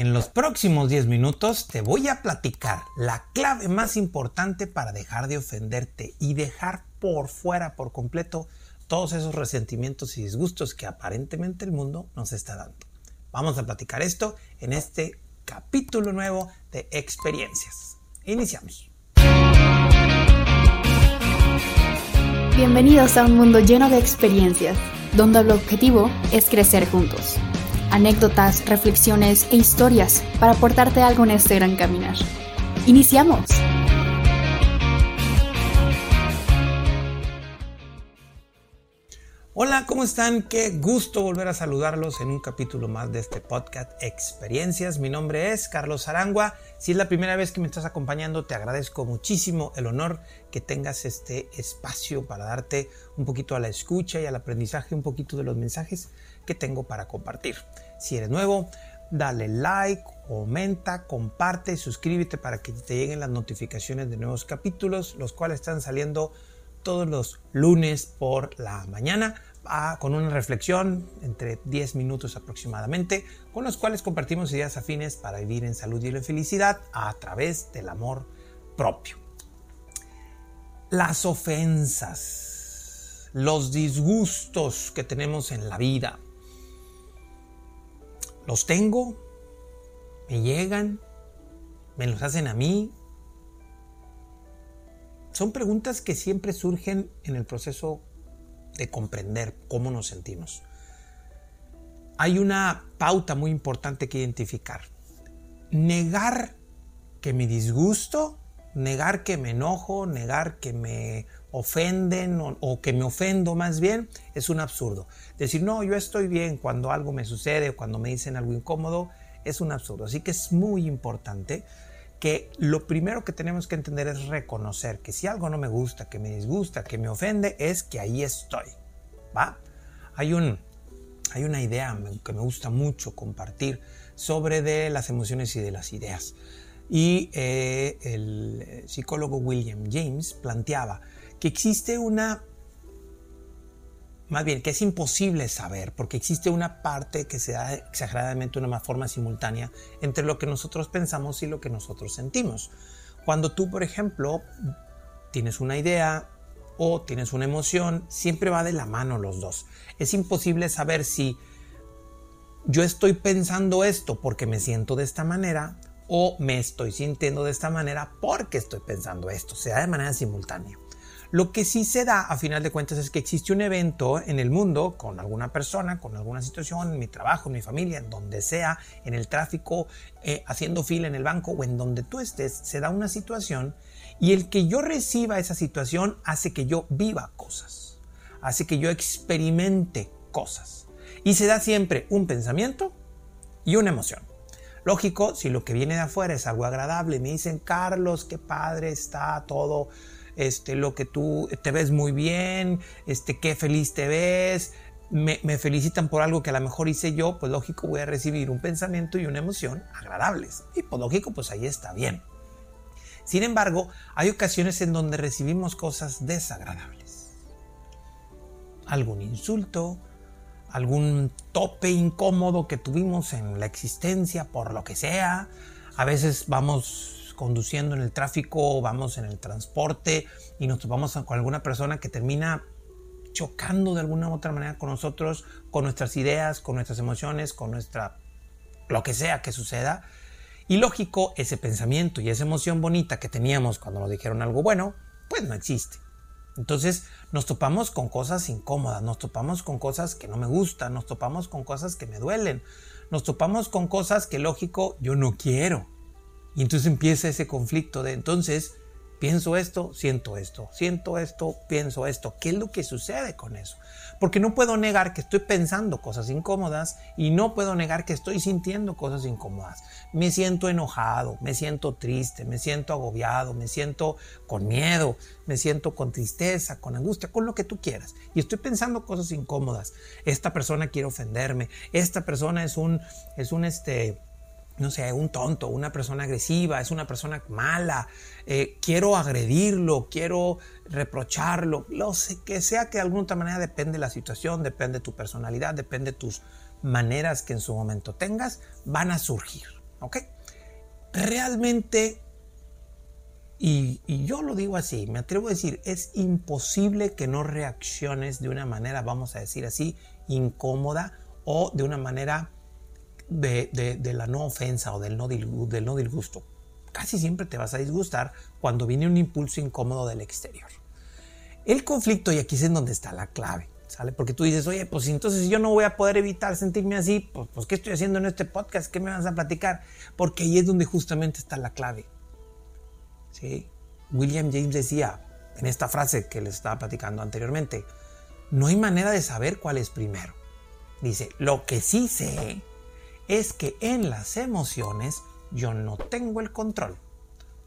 En los próximos 10 minutos te voy a platicar la clave más importante para dejar de ofenderte y dejar por fuera por completo todos esos resentimientos y disgustos que aparentemente el mundo nos está dando. Vamos a platicar esto en este capítulo nuevo de experiencias. Iniciamos. Bienvenidos a un mundo lleno de experiencias, donde el objetivo es crecer juntos anécdotas, reflexiones e historias para aportarte algo en este gran caminar. ¡Iniciamos! Hola, ¿cómo están? Qué gusto volver a saludarlos en un capítulo más de este podcast Experiencias. Mi nombre es Carlos Arangua. Si es la primera vez que me estás acompañando, te agradezco muchísimo el honor que tengas este espacio para darte un poquito a la escucha y al aprendizaje, un poquito de los mensajes que tengo para compartir. Si eres nuevo, dale like, comenta, comparte, suscríbete para que te lleguen las notificaciones de nuevos capítulos, los cuales están saliendo todos los lunes por la mañana con una reflexión entre 10 minutos aproximadamente, con los cuales compartimos ideas afines para vivir en salud y en felicidad a través del amor propio. Las ofensas, los disgustos que tenemos en la vida, los tengo, me llegan, me los hacen a mí. Son preguntas que siempre surgen en el proceso de comprender cómo nos sentimos. Hay una pauta muy importante que identificar. Negar que me disgusto, negar que me enojo, negar que me ofenden o, que me ofendo más bien, es un absurdo. Decir, no, yo estoy bien cuando algo me sucede o cuando me dicen algo incómodo, es un absurdo. Así que es muy importante que lo primero que tenemos que entender es reconocer que si algo no me gusta, que me disgusta, que me ofende, es que ahí estoy. ¿Va? Hay, un, hay una idea que me gusta mucho compartir sobre de las emociones y de las ideas. Y eh, el psicólogo William James planteaba que existe una, más bien, que es imposible saber, porque existe una parte que se da exageradamente una forma simultánea entre lo que nosotros pensamos y lo que nosotros sentimos. Cuando tú, por ejemplo, tienes una idea o tienes una emoción, siempre va de la mano los dos. Es imposible saber si yo estoy pensando esto porque me siento de esta manera o me estoy sintiendo de esta manera porque estoy pensando esto, sea de manera simultánea. Lo que sí se da, a final de cuentas, es que existe un evento en el mundo con alguna persona, con alguna situación, en mi trabajo, en mi familia, en donde sea, en el tráfico, eh, haciendo fila en el banco o en donde tú estés, se da una situación y el que yo reciba esa situación hace que yo viva cosas, hace que yo experimente cosas. Y se da siempre un pensamiento y una emoción. Lógico, si lo que viene de afuera es algo agradable, me dicen, Carlos, qué padre está todo este, lo que tú te ves muy bien, este, qué feliz te ves, me, felicitan por algo que a lo mejor hice yo, pues lógico voy a recibir un pensamiento y una emoción agradables. Y pues lógico, pues ahí está bien. Sin embargo, hay ocasiones en donde recibimos cosas desagradables. Algún insulto, algún tope incómodo que tuvimos en la existencia por lo que sea. A veces vamos conduciendo en el tráfico, vamos en el transporte y nos topamos con alguna persona que termina chocando de alguna u otra manera con nosotros, con nuestras ideas, con nuestras emociones, con nuestra lo que sea que suceda. Y lógico, ese pensamiento y esa emoción bonita que teníamos cuando nos dijeron algo bueno, pues no existe. Entonces nos topamos con cosas incómodas, nos topamos con cosas que no me gustan, nos topamos con cosas que me duelen, nos topamos con cosas que lógico yo no quiero. Y entonces empieza ese conflicto de entonces pienso esto, siento esto, siento esto, pienso esto. ¿Qué es lo que sucede con eso? Porque no puedo negar que estoy pensando cosas incómodas y no puedo negar que estoy sintiendo cosas incómodas. Me siento enojado, me siento triste, me siento agobiado, me siento con miedo, me siento con tristeza, con angustia, con lo que tú quieras. Y estoy pensando cosas incómodas. Esta persona quiere ofenderme, esta persona es un, es un este, no sé, un tonto, una persona agresiva, es una persona mala, eh, quiero agredirlo, quiero reprocharlo, lo sé, que sea que de alguna manera depende de la situación, depende de tu personalidad, depende de tus maneras que en su momento tengas, van a surgir. ¿Ok? Realmente, y, yo lo digo así, me atrevo a decir, es imposible que no reacciones de una manera, vamos a decir así, incómoda o de una manera de, la no ofensa o del no, del no disgusto. Casi siempre te vas a disgustar cuando viene un impulso incómodo del exterior. El conflicto, y aquí es en donde está la clave, ¿sale? Porque tú dices, oye, pues entonces yo no voy a poder evitar sentirme así, pues, pues ¿qué estoy haciendo en este podcast? ¿Qué me vas a platicar? Porque ahí es donde justamente está la clave. ¿Sí? William James decía, en esta frase que les estaba platicando anteriormente, no hay manera de saber cuál es primero. Dice, lo que sí sé es que en las emociones yo no tengo el control.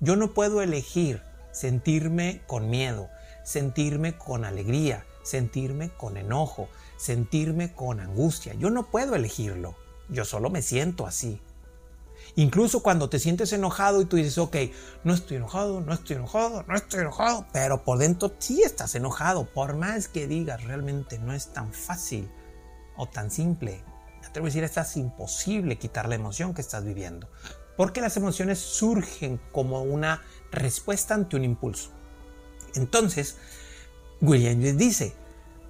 Yo no puedo elegir sentirme con miedo, sentirme con alegría, sentirme con enojo, sentirme con angustia. Yo no puedo elegirlo. Yo solo me siento así. Incluso cuando te sientes enojado y tú dices, ok, no estoy enojado, no estoy enojado, no estoy enojado, pero por dentro sí estás enojado. Por más que digas, realmente no es tan fácil o tan simple atrevo a decir, es imposible quitar la emoción que estás viviendo. Porque las emociones surgen como una respuesta ante un impulso. Entonces, William dice,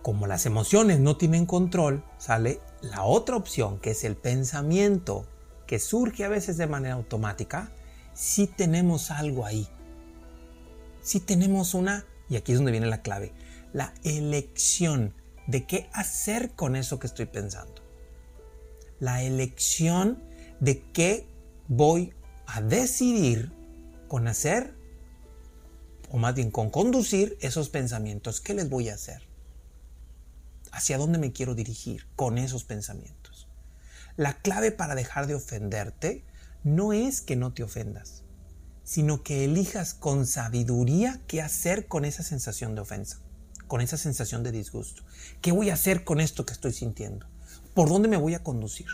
como las emociones no tienen control, sale la otra opción, que es el pensamiento, que surge a veces de manera automática, si tenemos algo ahí. Si tenemos una, y aquí es donde viene la clave, la elección de qué hacer con eso que estoy pensando la elección de qué voy a decidir con hacer, o más bien con conducir esos pensamientos. ¿Qué les voy a hacer? ¿Hacia dónde me quiero dirigir con esos pensamientos? La clave para dejar de ofenderte no es que no te ofendas, sino que elijas con sabiduría qué hacer con esa sensación de ofensa, con esa sensación de disgusto. ¿Qué voy a hacer con esto que estoy sintiendo? ¿Por dónde me voy a conducir?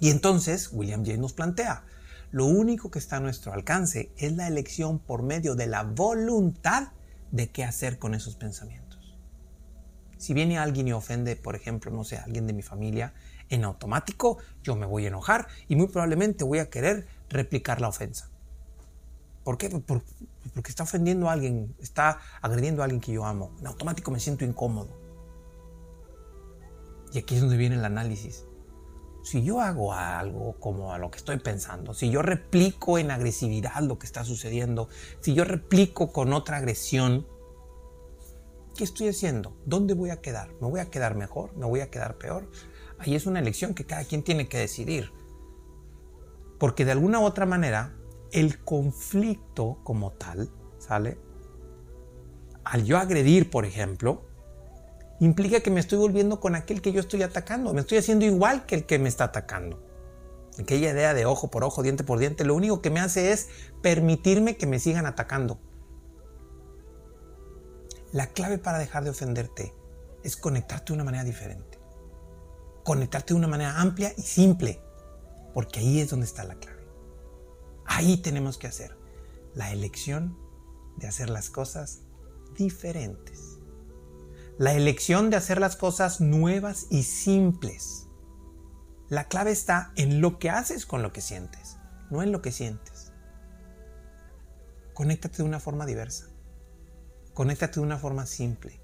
Y entonces William James nos plantea, lo único que está a nuestro alcance es la elección por medio de la voluntad de qué hacer con esos pensamientos. Si viene alguien y ofende, por ejemplo, no sé, alguien de mi familia, en automático yo me voy a enojar y muy probablemente voy a querer replicar la ofensa. ¿Por qué? porque está ofendiendo a alguien, está agrediendo a alguien que yo amo. En automático me siento incómodo. Y aquí es donde viene el análisis. Si yo hago algo como a lo que estoy pensando, si yo replico en agresividad lo que está sucediendo, si yo replico con otra agresión, ¿qué estoy haciendo? ¿Dónde voy a quedar? ¿Me voy a quedar mejor? ¿Me voy a quedar peor? Ahí es una elección que cada quien tiene que decidir. Porque de alguna u otra manera, el conflicto como tal, ¿sale? Al yo agredir, por ejemplo, implica que me estoy volviendo con aquel que yo estoy atacando. Me estoy haciendo igual que el que me está atacando. Aquella idea de ojo por ojo, diente por diente, lo único que me hace es permitirme que me sigan atacando. La clave para dejar de ofenderte es conectarte de una manera diferente. Conectarte de una manera amplia y simple. Porque ahí es donde está la clave. Ahí tenemos que hacer la elección de hacer las cosas diferentes la elección de hacer las cosas nuevas y simples. La clave está en lo que haces con lo que sientes, no en lo que sientes. Conéctate de una forma diversa. Conéctate de una forma simple.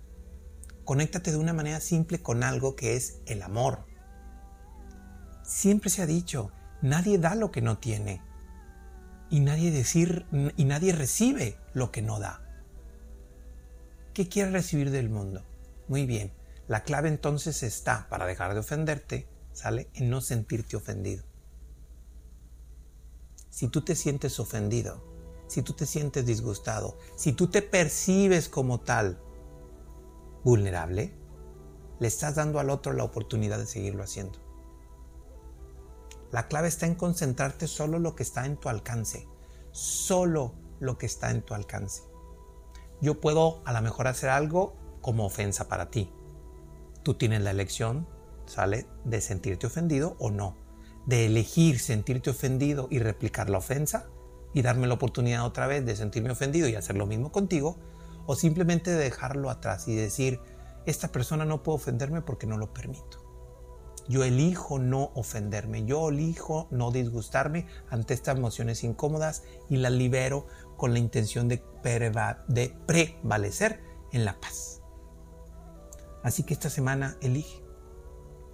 Conéctate de una manera simple con algo que es el amor. Siempre se ha dicho, nadie da lo que no tiene. Y nadie decir y nadie recibe lo que no da. ¿Qué quieres recibir del mundo? Muy bien, la clave entonces está, para dejar de ofenderte, ¿sale? En no sentirte ofendido. Si tú te sientes ofendido, si tú te sientes disgustado, si tú te percibes como tal vulnerable, le estás dando al otro la oportunidad de seguirlo haciendo. La clave está en concentrarte solo lo que está en tu alcance, solo lo que está en tu alcance. Yo puedo a lo mejor hacer algo como ofensa para ti. Tú tienes la elección, ¿sale? De sentirte ofendido o no. De elegir sentirte ofendido y replicar la ofensa y darme la oportunidad otra vez de sentirme ofendido y hacer lo mismo contigo. O simplemente de dejarlo atrás y decir, esta persona no puede ofenderme porque no lo permito. Yo elijo no ofenderme, yo elijo no disgustarme ante estas emociones incómodas y las libero con la intención de prevalecer en la paz. Así que esta semana elige,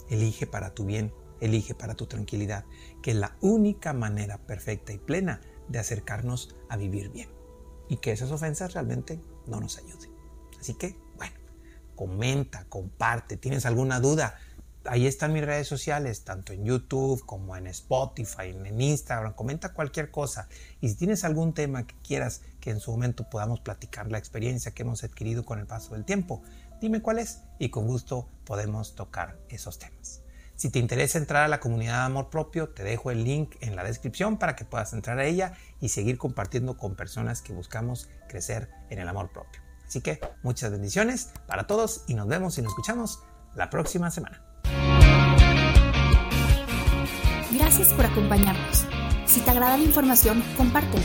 elige para tu bien, elige para tu tranquilidad, que es la única manera perfecta y plena de acercarnos a vivir bien. Y que esas ofensas realmente no nos ayuden. Así que, bueno, comenta, comparte, tienes alguna duda, ahí están mis redes sociales, tanto en YouTube como en Spotify, en Instagram, comenta cualquier cosa. Y si tienes algún tema que quieras que en su momento podamos platicar la experiencia que hemos adquirido con el paso del tiempo, dime cuál es y con gusto podemos tocar esos temas. Si te interesa entrar a la comunidad de amor propio, te dejo el link en la descripción para que puedas entrar a ella y seguir compartiendo con personas que buscamos crecer en el amor propio. Así que muchas bendiciones para todos y nos vemos y nos escuchamos la próxima semana. Gracias por acompañarnos. Si te agrada la información, compártela.